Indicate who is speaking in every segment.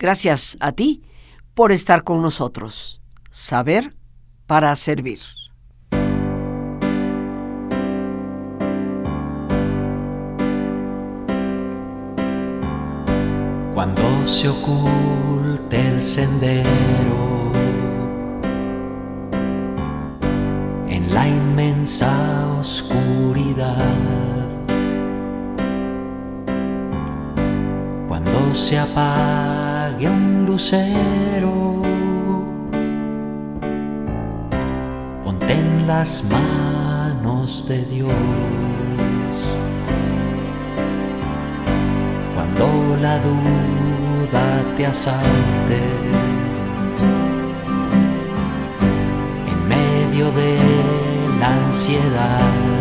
Speaker 1: Gracias a ti por estar con nosotros. Saber para servir.
Speaker 2: Cuando se oculte el sendero en la inmensa oscuridad, cuando se apague un lucero, ponte en las manos de Dios. Cuando la duda te asalte, en medio de la ansiedad,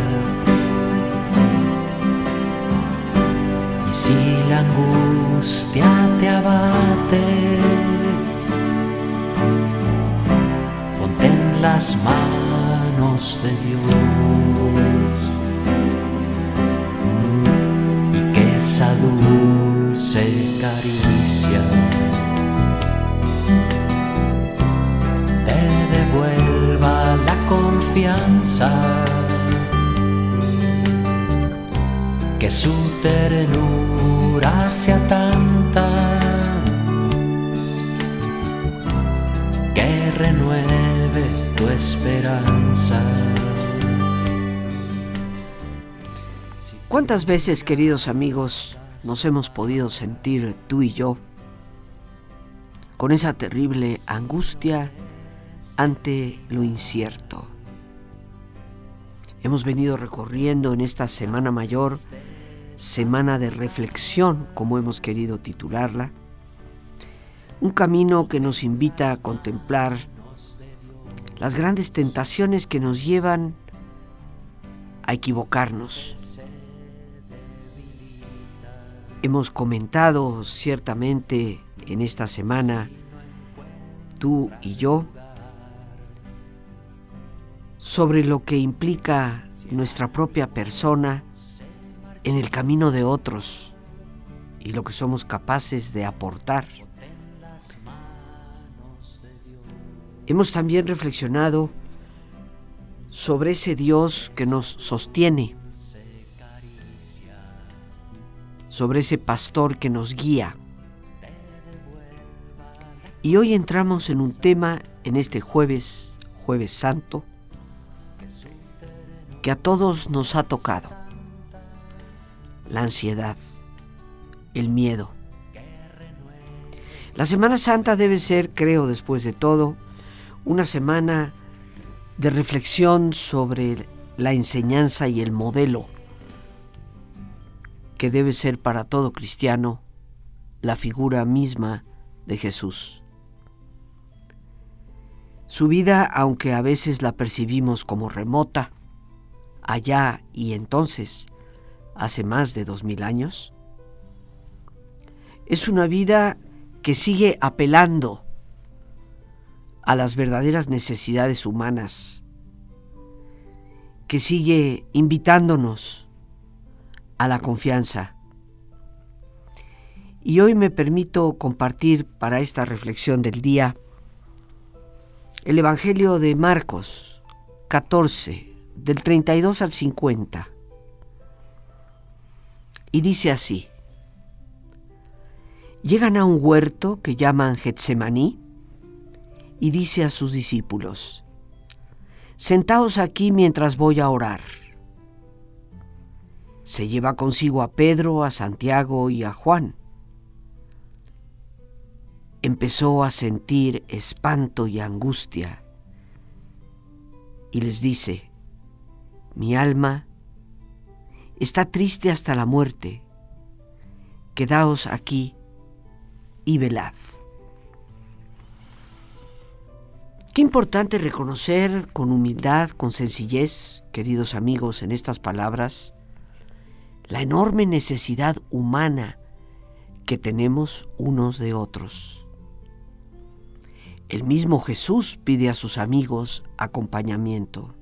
Speaker 2: y si la angustia te abate, ponte en las manos de Dios. Y que esa dulce caricia te devuelva la confianza su ternura sea tanta que renueve tu esperanza.
Speaker 1: ¿Cuántas veces, queridos amigos, nos hemos podido sentir tú y yo con esa terrible angustia ante lo incierto? Hemos venido recorriendo en esta Semana Mayor, Semana de Reflexión, como hemos querido titularla, un camino que nos invita a contemplar las grandes tentaciones que nos llevan a equivocarnos. Hemos comentado ciertamente en esta semana, tú y yo, sobre lo que implica nuestra propia persona en el camino de otros y lo que somos capaces de aportar. Hemos también reflexionado sobre ese Dios que nos sostiene, sobre ese pastor que nos guía. Y hoy entramos en un tema en este jueves, jueves santo, que a todos nos ha tocado. La ansiedad, el miedo. La Semana Santa debe ser, creo, después de todo, una semana de reflexión sobre la enseñanza y el modelo que debe ser para todo cristiano la figura misma de Jesús. Su vida, aunque a veces la percibimos como remota, allá y entonces, hace más de dos mil años, es una vida que sigue apelando a las verdaderas necesidades humanas, que sigue invitándonos a la confianza. Y hoy me permito compartir para esta reflexión del día el Evangelio de Marcos 14, del 32 al 50. Y dice así, llegan a un huerto que llaman Getsemaní y dice a sus discípulos, Sentaos aquí mientras voy a orar. Se lleva consigo a Pedro, a Santiago y a Juan. Empezó a sentir espanto y angustia y les dice, mi alma está triste hasta la muerte, quedaos aquí y velad. Qué importante reconocer con humildad, con sencillez, queridos amigos, en estas palabras, la enorme necesidad humana que tenemos unos de otros. El mismo Jesús pide a sus amigos acompañamiento.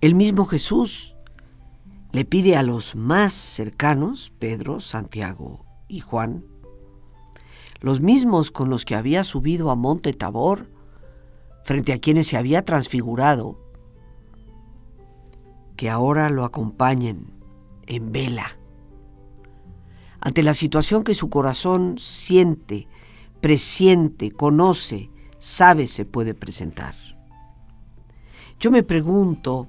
Speaker 1: El mismo Jesús le pide a los más cercanos, Pedro, Santiago y Juan, los mismos con los que había subido a Monte Tabor, frente a quienes se había transfigurado, que ahora lo acompañen en vela. Ante la situación que su corazón siente, presiente, conoce, sabe se puede presentar. Yo me pregunto,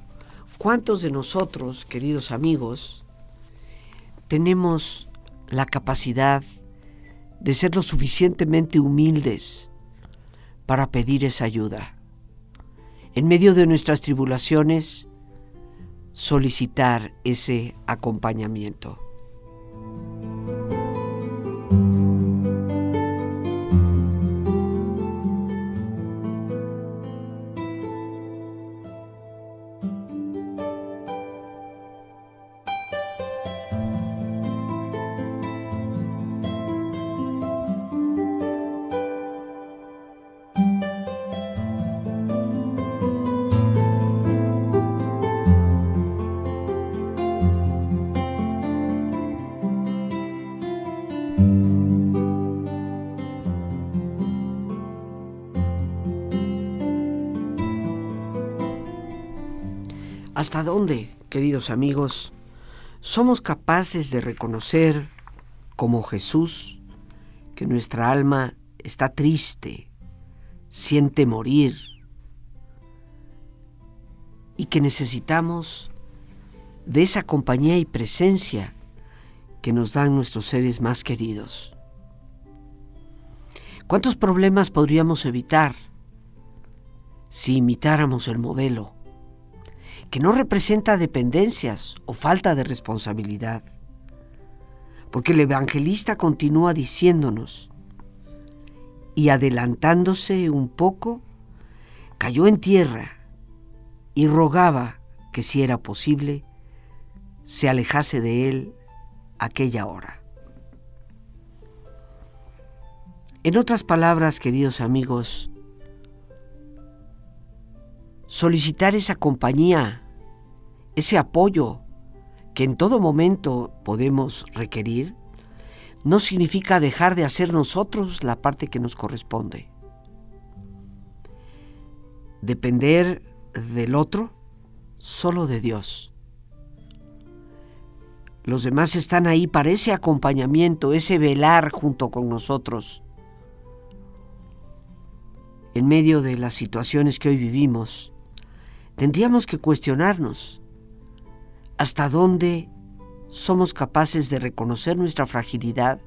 Speaker 1: ¿cuántos de nosotros, queridos amigos, tenemos la capacidad de ser lo suficientemente humildes para pedir esa ayuda? En medio de nuestras tribulaciones, solicitar ese acompañamiento. ¿Hasta dónde, queridos amigos, somos capaces de reconocer, como Jesús, que nuestra alma está triste, siente morir y que necesitamos de esa compañía y presencia que nos dan nuestros seres más queridos? ¿Cuántos problemas podríamos evitar si imitáramos el modelo? Que no representa dependencias o falta de responsabilidad. Porque el evangelista continúa diciéndonos, y adelantándose un poco, cayó en tierra y rogaba que si era posible, se alejase de él aquella hora. En otras palabras, queridos amigos, solicitar esa compañía ese apoyo que en todo momento podemos requerir, no significa dejar de hacer nosotros la parte que nos corresponde. Depender del otro, solo de Dios. Los demás están ahí para ese acompañamiento, ese velar junto con nosotros. En medio de las situaciones que hoy vivimos, tendríamos que cuestionarnos hasta dónde somos capaces de reconocer nuestra fragilidad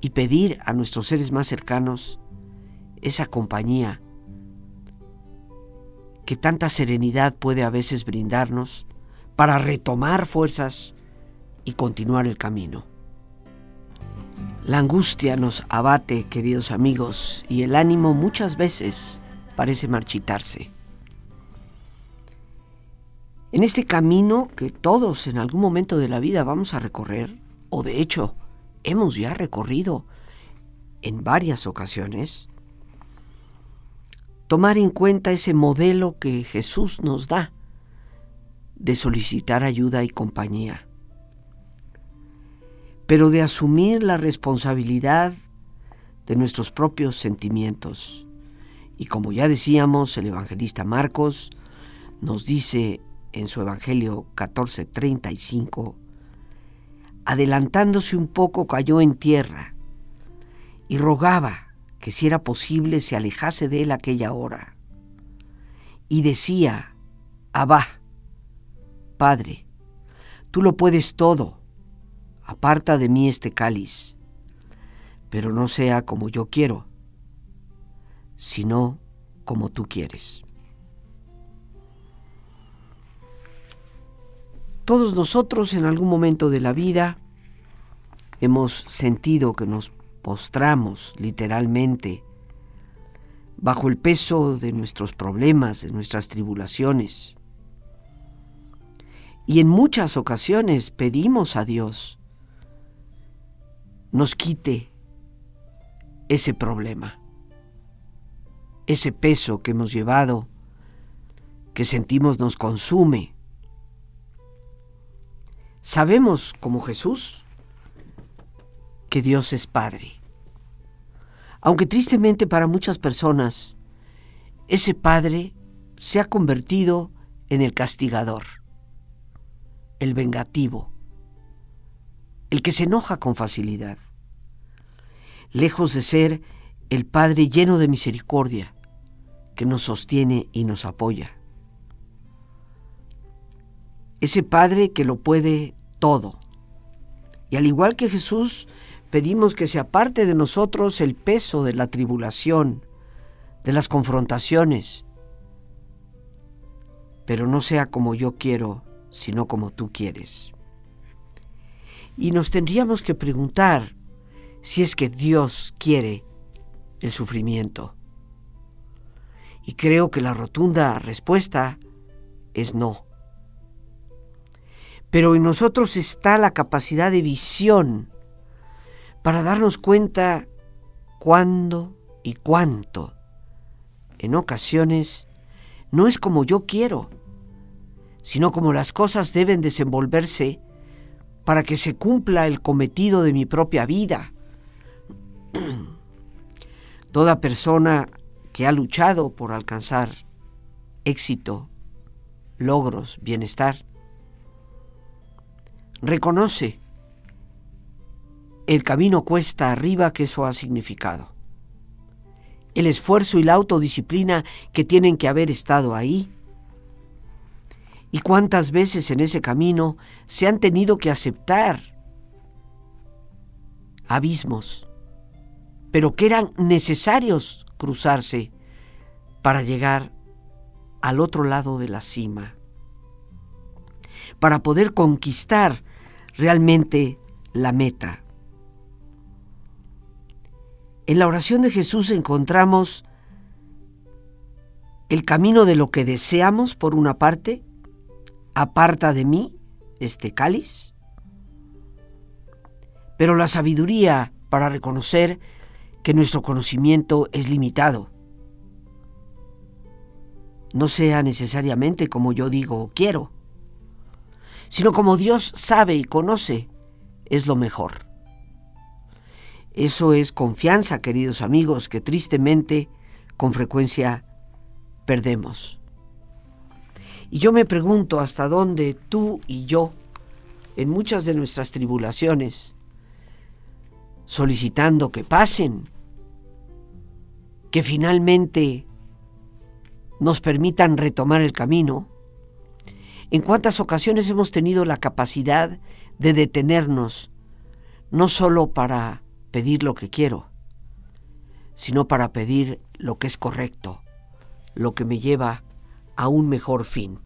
Speaker 1: y pedir a nuestros seres más cercanos esa compañía que tanta serenidad puede a veces brindarnos para retomar fuerzas y continuar el camino. La angustia nos abate, queridos amigos, y el ánimo muchas veces parece marchitarse. En este camino que todos en algún momento de la vida vamos a recorrer, o de hecho hemos ya recorrido en varias ocasiones, tomar en cuenta ese modelo que Jesús nos da de solicitar ayuda y compañía, pero de asumir la responsabilidad de nuestros propios sentimientos. Y como ya decíamos, el evangelista Marcos nos dice en su Evangelio 14:35, adelantándose un poco cayó en tierra y rogaba que si era posible se alejase de él aquella hora. Y decía, Abba, Padre, tú lo puedes todo, aparta de mí este cáliz, pero no sea como yo quiero, sino como tú quieres. Todos nosotros en algún momento de la vida hemos sentido que nos postramos literalmente bajo el peso de nuestros problemas, de nuestras tribulaciones. Y en muchas ocasiones pedimos a Dios nos quite ese problema, ese peso que hemos llevado, que sentimos nos consume Sabemos, como Jesús, que Dios es Padre Aunque tristemente para muchas personas, ese padre se ha convertido en el castigador, el vengativo, el que se enoja con facilidad, lejos de ser el Padre lleno de misericordia, que nos sostiene y nos apoya. Ese Padre que lo puede todo. Y al igual que Jesús, pedimos que se aparte de nosotros el peso de la tribulación, de las confrontaciones, pero no sea como yo quiero, sino como tú quieres. Y nos tendríamos que preguntar si es que Dios quiere el sufrimiento. Y creo que la rotunda respuesta es no. Pero en nosotros está la capacidad de visión para darnos cuenta cuándo y cuánto. En ocasiones no es como yo quiero, sino como las cosas deben desenvolverse para que se cumpla el cometido de mi propia vida. Toda persona que ha luchado por alcanzar éxito, logros, bienestar, reconoce el camino cuesta arriba que eso ha significado, el esfuerzo y la autodisciplina que tienen que haber estado ahí, y cuántas veces en ese camino se han tenido que aceptar abismos, pero que eran necesarios cruzarse para llegar al otro lado de la cima, para poder conquistar realmente la meta. En la oración de Jesús encontramos el camino de lo que deseamos, por una parte, aparta de mí este cáliz, pero la sabiduría para reconocer que nuestro conocimiento es limitado. No sea necesariamente como yo digo o quiero, sino como Dios sabe y conoce, es lo mejor. Eso es confianza, queridos amigos, que tristemente con frecuencia perdemos. Y yo me pregunto hasta dónde tú y yo, en muchas de nuestras tribulaciones, solicitando que pasen, que finalmente nos permitan retomar el camino, en cuántas ocasiones hemos tenido la capacidad de detenernos, no solo para pedir lo que quiero, sino para pedir lo que es correcto, lo que me lleva a un mejor fin.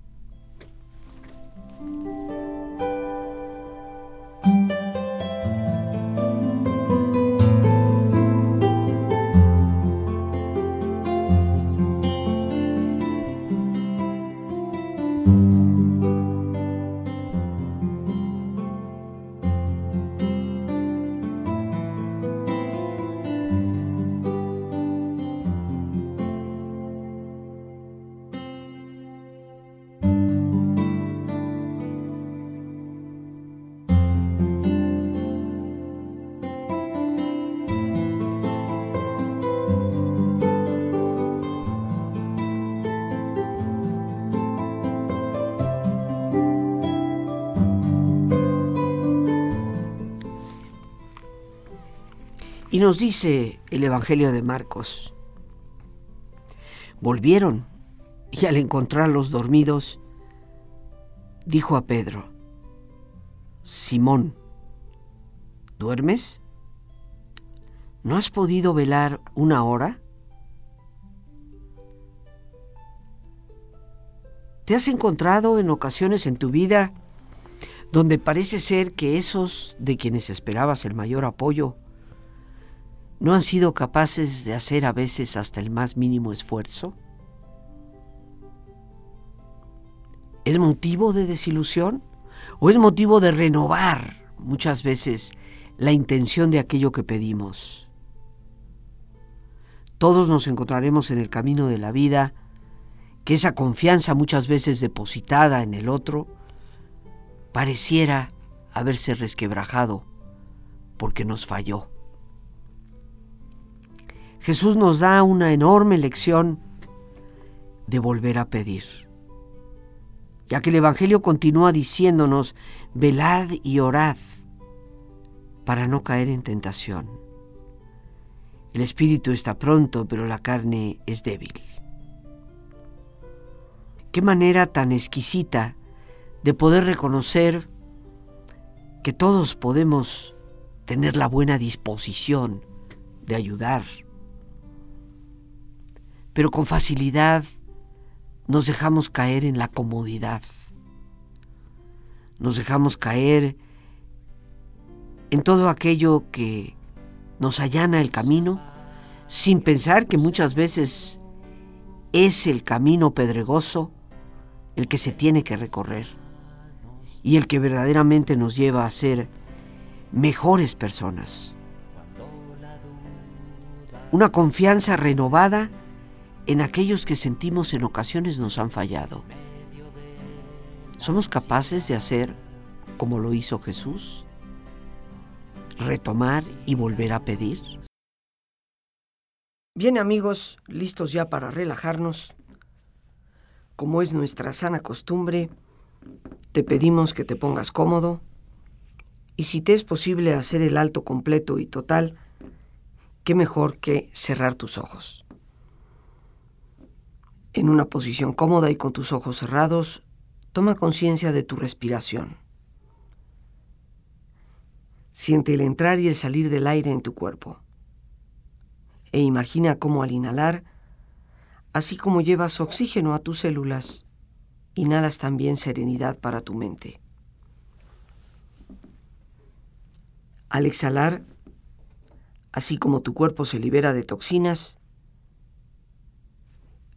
Speaker 1: Nos dice el Evangelio de Marcos, volvieron y al encontrarlos dormidos, dijo a Pedro, Simón, ¿duermes? ¿No has podido velar una hora? ¿Te has encontrado en ocasiones en tu vida donde parece ser que esos de quienes esperabas el mayor apoyo no han sido capaces de hacer a veces hasta el más mínimo esfuerzo? ¿Es motivo de desilusión o es motivo de renovar muchas veces la intención de aquello que pedimos? Todos nos encontraremos en el camino de la vida que esa confianza muchas veces depositada en el otro pareciera haberse resquebrajado porque nos falló. Jesús nos da una enorme lección de volver a pedir, ya que el Evangelio continúa diciéndonos, velad y orad para no caer en tentación. El espíritu está pronto, pero la carne es débil. Qué manera tan exquisita de poder reconocer que todos podemos tener la buena disposición de ayudar, pero con facilidad nos dejamos caer en la comodidad, nos dejamos caer en todo aquello que nos allana el camino, sin pensar que muchas veces es el camino pedregoso el que se tiene que recorrer y el que verdaderamente nos lleva a ser mejores personas. Una confianza renovada en aquellos que sentimos en ocasiones nos han fallado. ¿Somos capaces de hacer como lo hizo Jesús? ¿Retomar y volver a pedir? Bien amigos, listos ya para relajarnos. Como es nuestra sana costumbre, te pedimos que te pongas cómodo y si te es posible hacer el alto completo y total, qué mejor que cerrar tus ojos. En una posición cómoda y con tus ojos cerrados, toma conciencia de tu respiración. Siente el entrar y el salir del aire en tu cuerpo. E imagina cómo al inhalar, así como llevas oxígeno a tus células, inhalas también serenidad para tu mente. Al exhalar, así como tu cuerpo se libera de toxinas,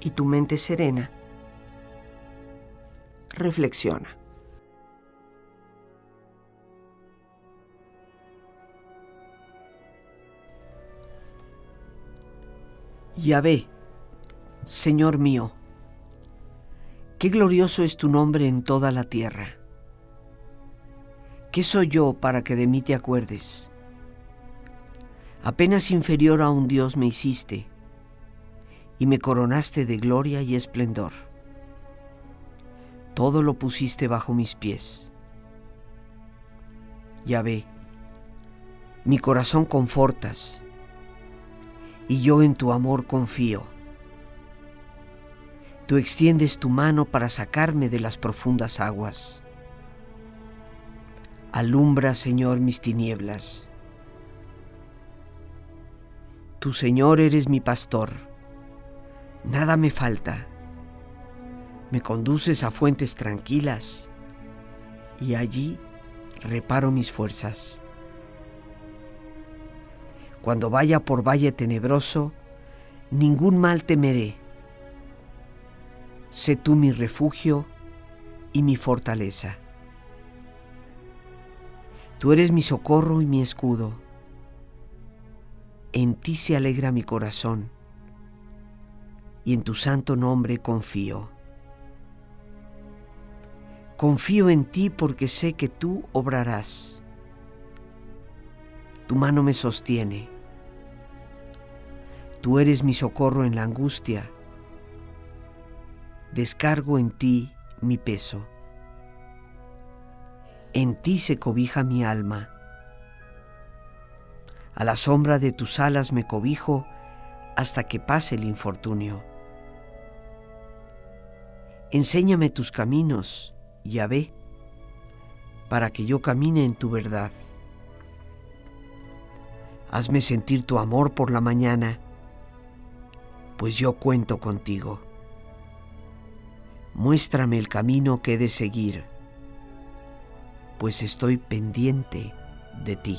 Speaker 1: y tu mente serena, reflexiona. Yahvé, Señor mío, qué glorioso es tu nombre en toda la tierra. ¿Qué soy yo para que de mí te acuerdes? Apenas inferior a un Dios me hiciste y me coronaste de gloria y esplendor. Todo lo pusiste bajo mis pies. Ya ve, mi corazón confortas y yo en tu amor confío. Tú extiendes tu mano para sacarme de las profundas aguas. Alumbra, Señor, mis tinieblas tu Señor eres mi pastor, nada me falta. Me conduces a fuentes tranquilas y allí reparo mis fuerzas. Cuando vaya por valle tenebroso, ningún mal temeré. Sé tú mi refugio y mi fortaleza. Tú eres mi socorro y mi escudo en ti se alegra mi corazón, y en tu santo nombre confío. Confío en ti porque sé que tú obrarás. Tu mano me sostiene. Tú eres mi socorro en la angustia. Descargo en ti mi peso. En ti se cobija mi alma a la sombra de tus alas me cobijo hasta que pase el infortunio. Enséñame tus caminos, Yahvé, para que yo camine en tu verdad. Hazme sentir tu amor por la mañana, pues yo cuento contigo. Muéstrame el camino que he de seguir, pues estoy pendiente de ti.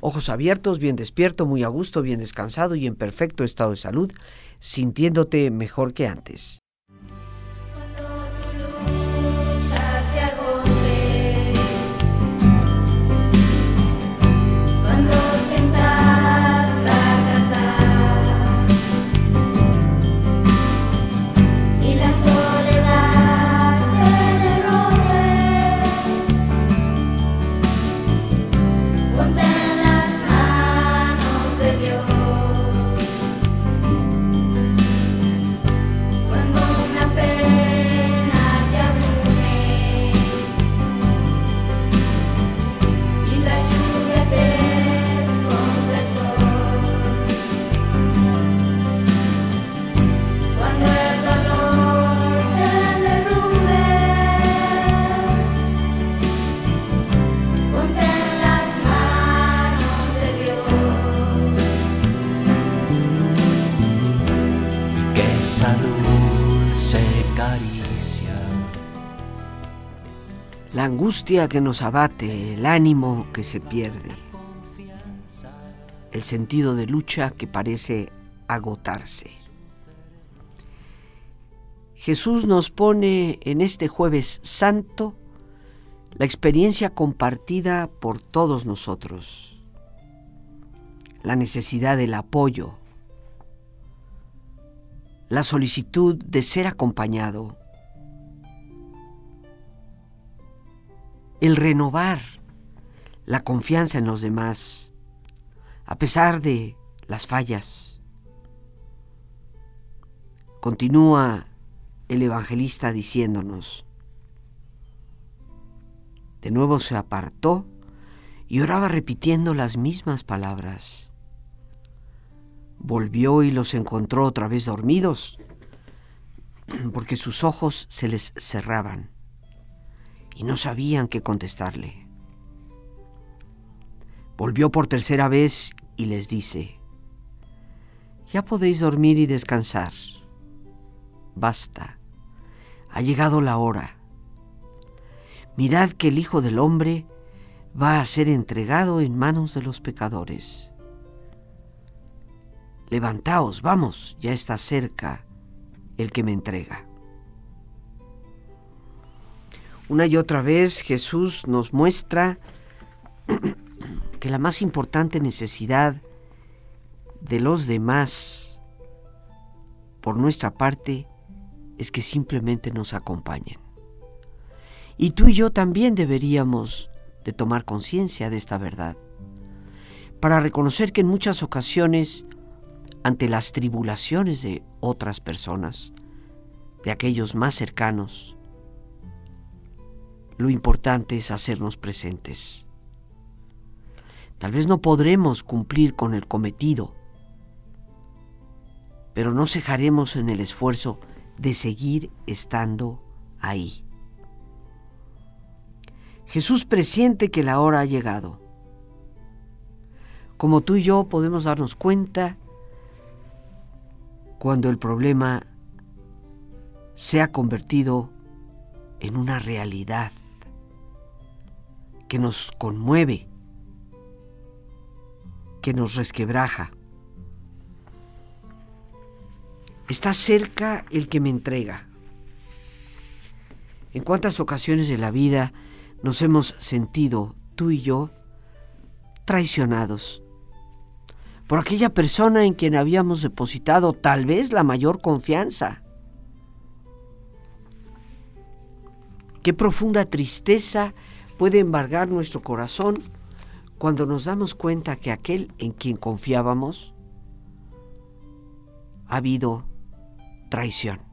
Speaker 1: Ojos abiertos, bien despierto, muy a gusto, bien descansado y en perfecto estado de salud, sintiéndote mejor que antes. La angustia que nos abate, el ánimo que se pierde, el sentido de lucha que parece agotarse. Jesús nos pone en este jueves santo la experiencia compartida por todos nosotros, la necesidad del apoyo, la solicitud de ser acompañado, el renovar la confianza en los demás, a pesar de las fallas. Continúa el evangelista diciéndonos, de nuevo se apartó y oraba repitiendo las mismas palabras. Volvió y los encontró otra vez dormidos, porque sus ojos se les cerraban y no sabían qué contestarle. Volvió por tercera vez y les dice, ya podéis dormir y descansar. Basta, ha llegado la hora. Mirad que el Hijo del Hombre va a ser entregado en manos de los pecadores. Levantaos, vamos, ya está cerca el que me entrega. Una y otra vez Jesús nos muestra que la más importante necesidad de los demás por nuestra parte es que simplemente nos acompañen. Y tú y yo también deberíamos de tomar conciencia de esta verdad, para reconocer que en muchas ocasiones, ante las tribulaciones de otras personas, de aquellos más cercanos, lo importante es hacernos presentes. Tal vez no podremos cumplir con el cometido, pero no cejaremos en el esfuerzo de seguir estando ahí. Jesús presiente que la hora ha llegado. Como tú y yo podemos darnos cuenta cuando el problema se ha convertido en una realidad que nos conmueve, que nos resquebraja. Está cerca el que me entrega. ¿En cuántas ocasiones de la vida nos hemos sentido, tú y yo, traicionados por aquella persona en quien habíamos depositado tal vez la mayor confianza? Qué profunda tristeza puede embargar nuestro corazón cuando nos damos cuenta que aquel en quien confiábamos ha habido traición.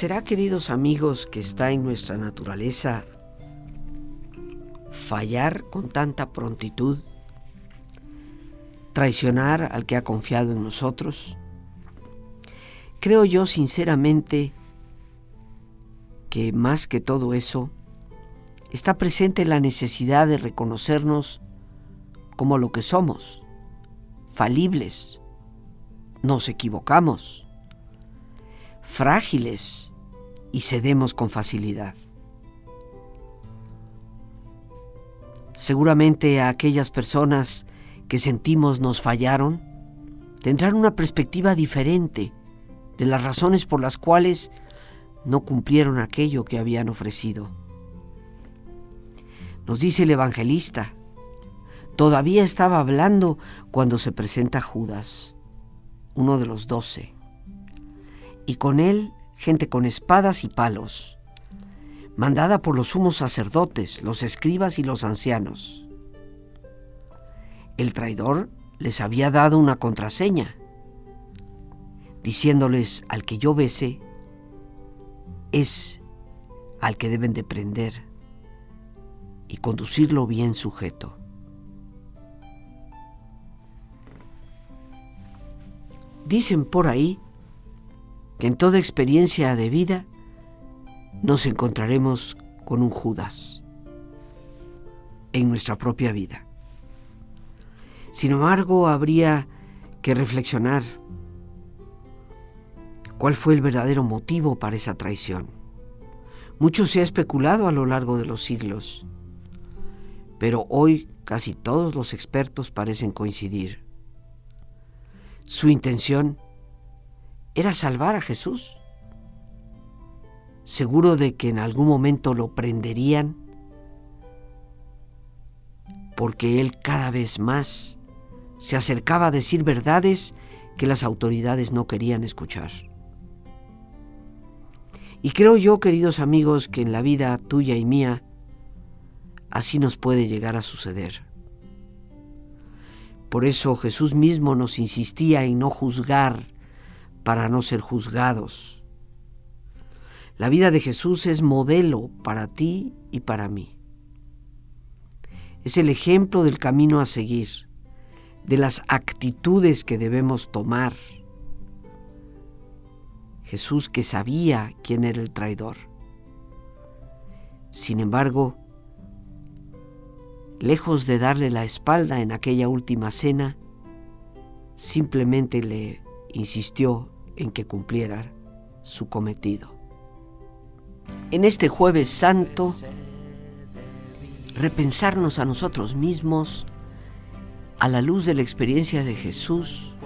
Speaker 1: ¿Será, queridos amigos, que está en nuestra naturaleza fallar con tanta prontitud? ¿Traicionar al que ha confiado en nosotros? Creo yo sinceramente que más que todo eso, está presente la necesidad de reconocernos como lo que somos, falibles, nos equivocamos, frágiles, y cedemos con facilidad. Seguramente a aquellas personas que sentimos nos fallaron tendrán una perspectiva diferente de las razones por las cuales no cumplieron aquello que habían ofrecido. Nos dice el evangelista, todavía estaba hablando cuando se presenta Judas, uno de los doce, y con él gente con espadas y palos. mandada por los sumos sacerdotes, los escribas y los ancianos. El traidor les había dado una contraseña, diciéndoles al que yo bese es al que deben de prender y conducirlo bien sujeto. Dicen por ahí que en toda experiencia de vida nos encontraremos con un Judas en nuestra propia vida. Sin embargo, habría que reflexionar cuál fue el verdadero motivo para esa traición. Mucho se ha especulado a lo largo de los siglos, pero hoy casi todos los expertos parecen coincidir. Su intención era salvar a Jesús, seguro de que en algún momento lo prenderían, porque él cada vez más se acercaba a decir verdades que las autoridades no querían escuchar. Y creo yo, queridos amigos, que en la vida tuya y mía así nos puede llegar a suceder. Por eso Jesús mismo nos insistía en no juzgar para no ser juzgados. La vida de Jesús es modelo para ti y para mí. Es el ejemplo del camino a seguir de las actitudes que debemos tomar. Jesús que sabía quién era el traidor. Sin embargo, lejos de darle la espalda en aquella última cena, simplemente le insistió en que cumpliera su cometido. En este jueves santo, repensarnos a nosotros mismos a la luz de la experiencia de Jesús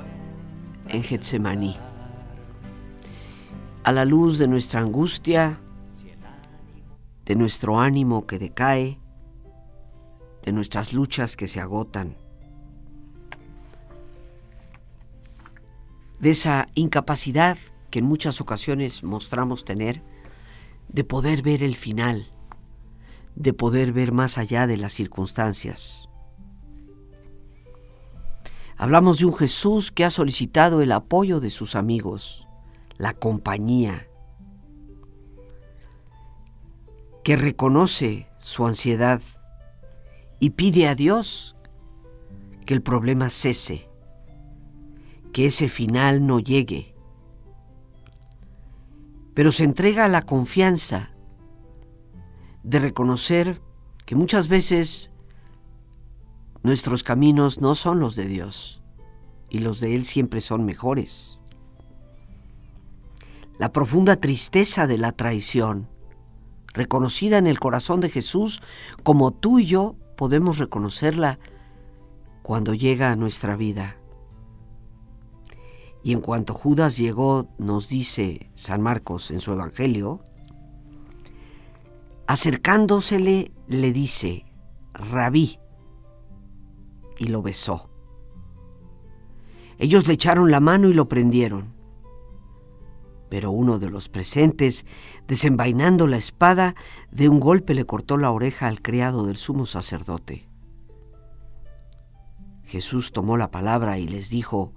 Speaker 1: en Getsemaní, a la luz de nuestra angustia, de nuestro ánimo que decae, de nuestras luchas que se agotan, de esa incapacidad que en muchas ocasiones mostramos tener de poder ver el final, de poder ver más allá de las circunstancias. Hablamos de un Jesús que ha solicitado el apoyo de sus amigos, la compañía, que reconoce su ansiedad y pide a Dios que el problema cese, que ese final no llegue, pero se entrega a la confianza de reconocer que muchas veces Nuestros caminos no son los de Dios y los de Él siempre son mejores. La profunda tristeza de la traición, reconocida en el corazón de Jesús, como tú y yo podemos reconocerla cuando llega a nuestra vida. Y en cuanto Judas llegó, nos dice San Marcos en su Evangelio, acercándosele le dice, Rabí, y lo besó. Ellos le echaron la mano y lo prendieron. Pero uno de los presentes, desenvainando la espada, de un golpe le cortó la oreja al criado del sumo sacerdote. Jesús tomó la palabra y les dijo,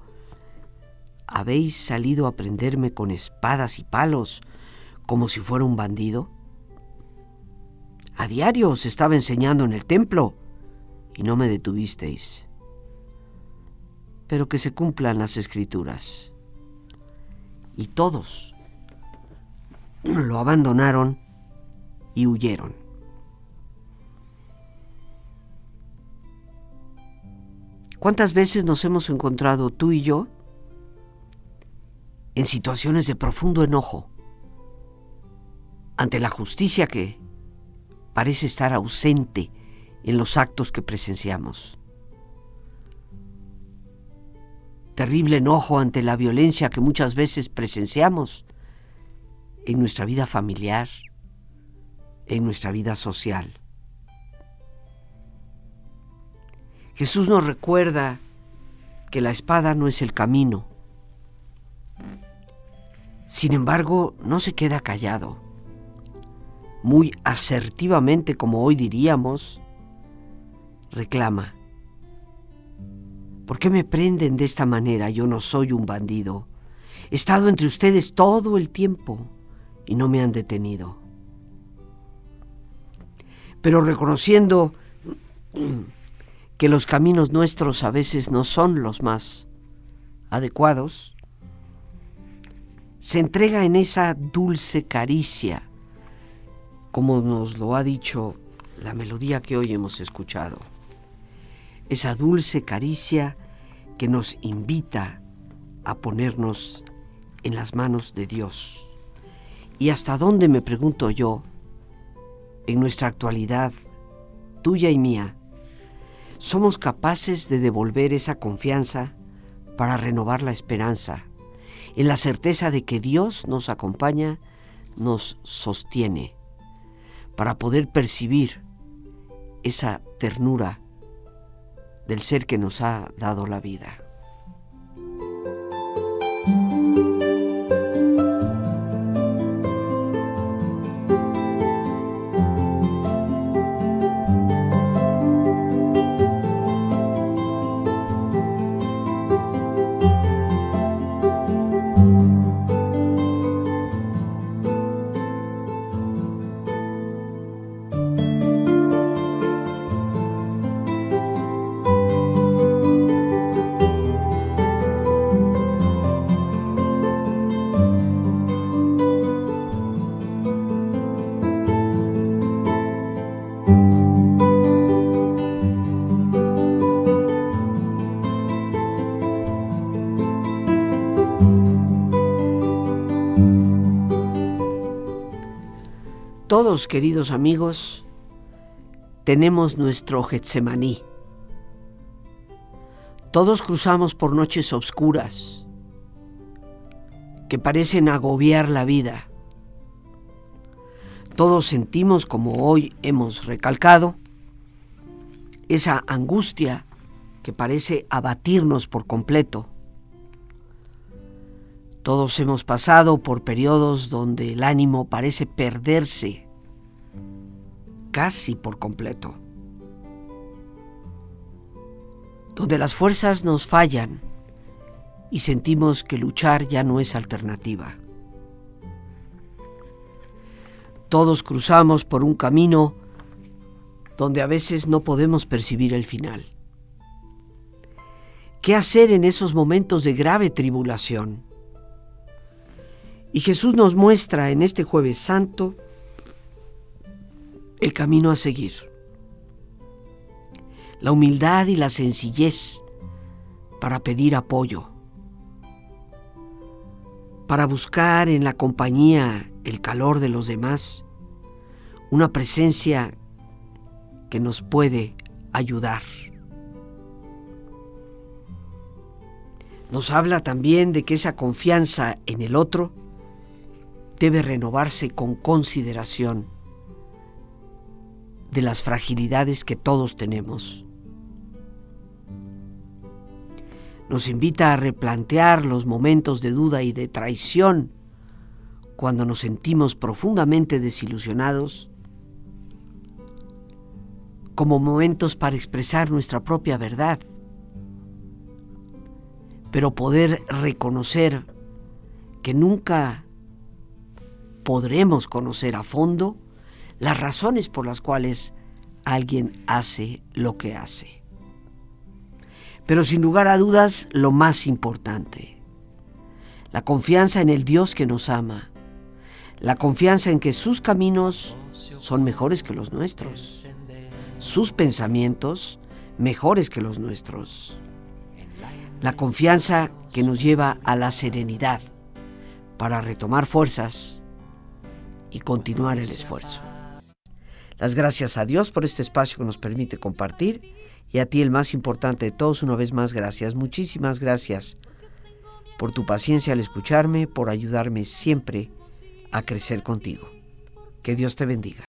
Speaker 1: ¿Habéis salido a prenderme con espadas y palos como si fuera un bandido? A diario os estaba enseñando en el templo y no me detuvisteis. Pero que se cumplan las escrituras. Y todos lo abandonaron y huyeron. ¿Cuántas veces nos hemos encontrado tú y yo en situaciones de profundo enojo ante la justicia que parece estar ausente en los actos que presenciamos. Terrible enojo ante la violencia que muchas veces presenciamos en nuestra vida familiar, en nuestra vida social. Jesús nos recuerda que la espada no es el camino. Sin embargo, no se queda callado. muy asertivamente como hoy diríamos, reclama, ¿por qué me prenden de esta manera? Yo no soy un bandido. He estado entre ustedes todo el tiempo y no me han detenido. Pero reconociendo que los caminos nuestros a veces no son los más adecuados, se entrega en esa dulce caricia, como nos lo ha dicho la melodía que hoy hemos escuchado. Esa dulce caricia que nos invita a ponernos en las manos de Dios. ¿Y hasta dónde, me pregunto yo, en nuestra actualidad, tuya y mía, somos capaces de devolver esa confianza para renovar la esperanza, en la certeza de que Dios nos acompaña, nos sostiene, para poder percibir esa ternura del ser que nos ha dado la vida. Queridos amigos, tenemos nuestro Getsemaní. Todos cruzamos por noches oscuras que parecen agobiar la vida. Todos sentimos, como hoy hemos recalcado, esa angustia que parece abatirnos por completo. Todos hemos pasado por periodos donde el ánimo parece perderse casi por completo. Donde las fuerzas nos fallan y sentimos que luchar ya no es alternativa. Todos cruzamos por un camino donde a veces no podemos percibir el final. ¿Qué hacer en esos momentos de grave tribulación? Y Jesús nos muestra en este jueves santo el camino a seguir. La humildad y la sencillez para pedir apoyo. Para buscar en la compañía el calor de los demás una presencia que nos puede ayudar. Nos habla también de que esa confianza en el otro debe renovarse con consideración de las fragilidades que todos tenemos. Nos invita a replantear los momentos de duda y de traición cuando nos sentimos profundamente desilusionados como momentos para expresar nuestra propia verdad, pero poder reconocer que nunca podremos conocer a fondo las razones por las cuales alguien hace lo que hace. Pero sin lugar a dudas, lo más importante, la confianza en el Dios que nos ama, la confianza en que sus caminos son mejores que los nuestros, sus pensamientos mejores que los nuestros, la confianza que nos lleva a la serenidad para retomar fuerzas y continuar el esfuerzo. Las gracias a Dios por este espacio que nos permite compartir y a ti el más importante de todos, una vez más gracias, muchísimas gracias por tu paciencia al escucharme, por ayudarme siempre a crecer contigo. Que Dios te bendiga.